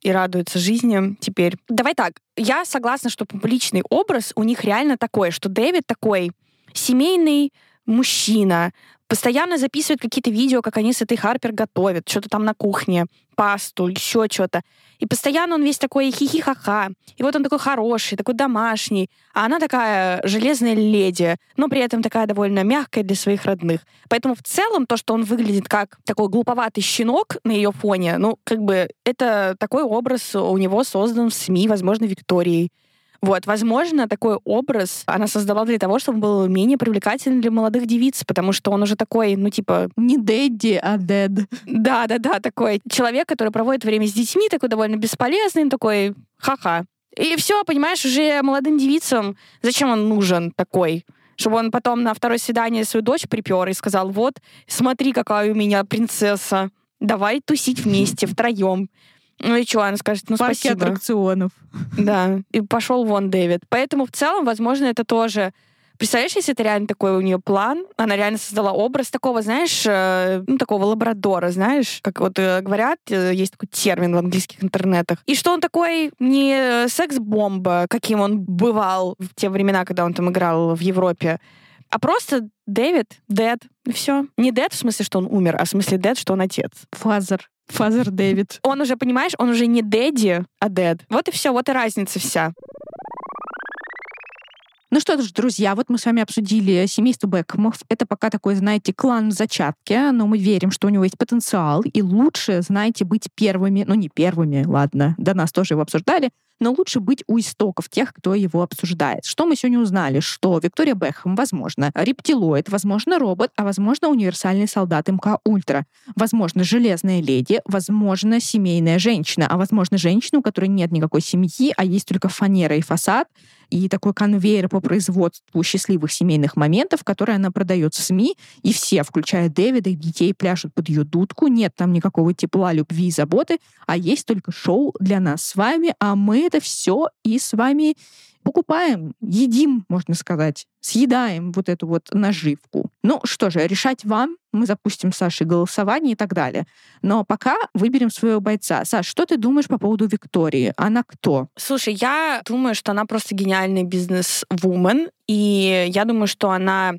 и радуется жизни теперь. Давай так, я согласна, что публичный образ у них реально такой, что Дэвид такой семейный мужчина, постоянно записывают какие-то видео, как они с этой Харпер готовят, что-то там на кухне, пасту, еще что-то. И постоянно он весь такой хихи-ха-ха. И вот он такой хороший, такой домашний. А она такая железная леди, но при этом такая довольно мягкая для своих родных. Поэтому в целом то, что он выглядит как такой глуповатый щенок на ее фоне, ну, как бы это такой образ у него создан в СМИ, возможно, Викторией. Вот, возможно, такой образ она создала для того, чтобы он был менее привлекательным для молодых девиц, потому что он уже такой, ну, типа... Не дэдди, а дед. Да-да-да, такой человек, который проводит время с детьми, такой довольно бесполезный, такой ха-ха. И все, понимаешь, уже молодым девицам зачем он нужен такой? Чтобы он потом на второе свидание свою дочь припер и сказал, вот, смотри, какая у меня принцесса, давай тусить вместе, втроем. Ну и что, она скажет, ну Парки спасибо. аттракционов. Да, и пошел вон Дэвид. Поэтому в целом, возможно, это тоже Представляешь, если это реально такой у нее план, она реально создала образ такого, знаешь, э, ну, такого лабрадора, знаешь, как вот э, говорят, э, есть такой термин в английских интернетах. И что он такой не секс-бомба, каким он бывал в те времена, когда он там играл в Европе, а просто Дэвид, dad, и все. Не dead в смысле, что он умер, а в смысле dad, что он отец. Father. Father Дэвид. Он уже, понимаешь, он уже не daddy, а dad. Вот и все, вот и разница вся. Ну что ж, друзья, вот мы с вами обсудили семейство Бекхэмов. Это пока такой, знаете, клан в зачатке, но мы верим, что у него есть потенциал, и лучше, знаете, быть первыми, ну не первыми, ладно, до нас тоже его обсуждали, но лучше быть у истоков тех, кто его обсуждает. Что мы сегодня узнали? Что Виктория Бекхэм, возможно, рептилоид, возможно, робот, а возможно, универсальный солдат МК Ультра, возможно, железная леди, возможно, семейная женщина, а возможно, женщина, у которой нет никакой семьи, а есть только фанера и фасад, и такой конвейер по производству счастливых семейных моментов, которые она продает в СМИ, и все, включая Дэвида и детей, пляшут под ее дудку. Нет там никакого тепла, любви и заботы, а есть только шоу для нас с вами, а мы это все и с вами покупаем, едим, можно сказать, съедаем вот эту вот наживку. Ну что же, решать вам. Мы запустим с Сашей голосование и так далее. Но пока выберем своего бойца. Саш, что ты думаешь по поводу Виктории? Она кто? Слушай, я думаю, что она просто гениальный бизнес-вумен. И я думаю, что она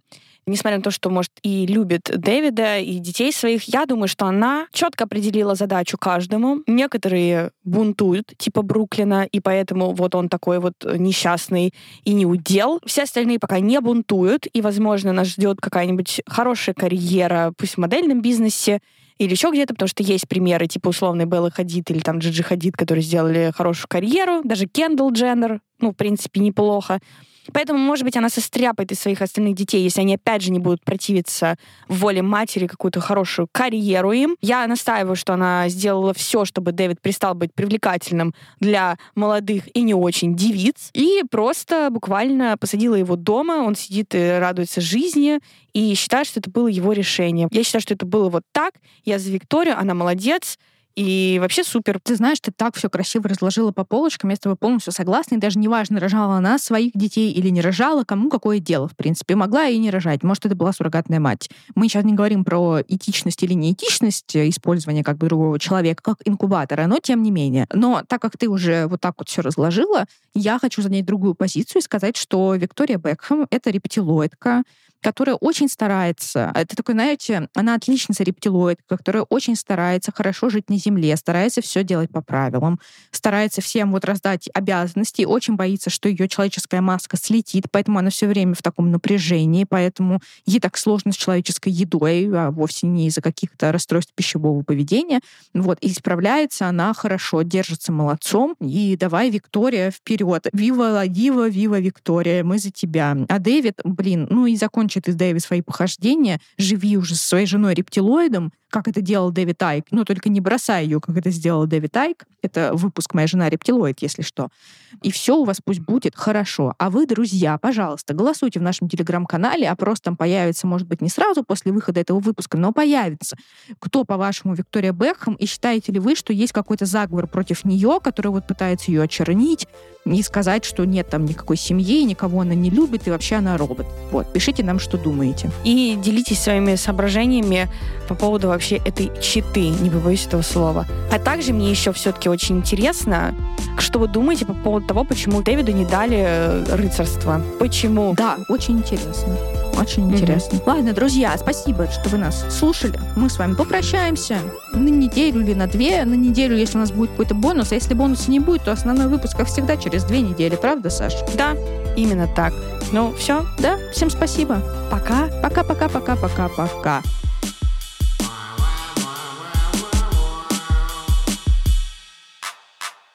несмотря на то, что, может, и любит Дэвида, и детей своих, я думаю, что она четко определила задачу каждому. Некоторые бунтуют, типа Бруклина, и поэтому вот он такой вот несчастный и не удел. Все остальные пока не бунтуют, и, возможно, нас ждет какая-нибудь хорошая карьера, пусть в модельном бизнесе, или еще где-то, потому что есть примеры, типа условной Беллы Хадид или там Джиджи Хадид, которые сделали хорошую карьеру, даже Кендалл Дженнер, ну, в принципе, неплохо. Поэтому, может быть, она состряпает из своих остальных детей, если они опять же не будут противиться воле матери какую-то хорошую карьеру им. Я настаиваю, что она сделала все, чтобы Дэвид перестал быть привлекательным для молодых и не очень девиц. И просто буквально посадила его дома, он сидит и радуется жизни, и считает, что это было его решение. Я считаю, что это было вот так. Я за Викторию, она молодец. И вообще супер. Ты знаешь, ты так все красиво разложила по полочкам, я с тобой полностью согласна. И даже неважно, рожала она своих детей или не рожала, кому какое дело, в принципе. Могла и не рожать. Может, это была суррогатная мать. Мы сейчас не говорим про этичность или неэтичность использования как бы другого человека как инкубатора, но тем не менее. Но так как ты уже вот так вот все разложила, я хочу занять другую позицию и сказать, что Виктория Бекхэм — это рептилоидка, которая очень старается. Это такой, знаете, она отличница рептилоид, которая очень старается хорошо жить на Земле, старается все делать по правилам, старается всем вот раздать обязанности, очень боится, что ее человеческая маска слетит, поэтому она все время в таком напряжении, поэтому ей так сложно с человеческой едой, а вовсе не из-за каких-то расстройств пищевого поведения. Вот, и справляется она хорошо, держится молодцом. И давай, Виктория, вперед. Вива Ладива, Вива Виктория, мы за тебя. А Дэвид, блин, ну и закончил закончит из Дэви свои похождения, живи уже со своей женой рептилоидом, как это делал Дэвид Айк, но только не бросай ее, как это сделал Дэвид Айк. Это выпуск «Моя жена рептилоид», если что. И все у вас пусть будет хорошо. А вы, друзья, пожалуйста, голосуйте в нашем телеграм-канале, опрос там появится, может быть, не сразу после выхода этого выпуска, но появится. Кто, по-вашему, Виктория Бекхэм, и считаете ли вы, что есть какой-то заговор против нее, который вот пытается ее очернить, и сказать, что нет там никакой семьи, никого она не любит, и вообще она робот. Вот, пишите нам, что думаете. И делитесь своими соображениями по поводу вообще вообще этой читы, не побоюсь этого слова. А также мне еще все-таки очень интересно, что вы думаете по поводу того, почему Дэвиду не дали э, рыцарство? Почему? Да, очень интересно. Очень mm-hmm. интересно. Ладно, друзья, спасибо, что вы нас слушали. Мы с вами попрощаемся на неделю или на две. На неделю, если у нас будет какой-то бонус. А если бонуса не будет, то основной выпуск, как всегда, через две недели. Правда, Саш? Да, именно так. Ну, все. Да, всем спасибо. Пока. Пока-пока-пока-пока-пока.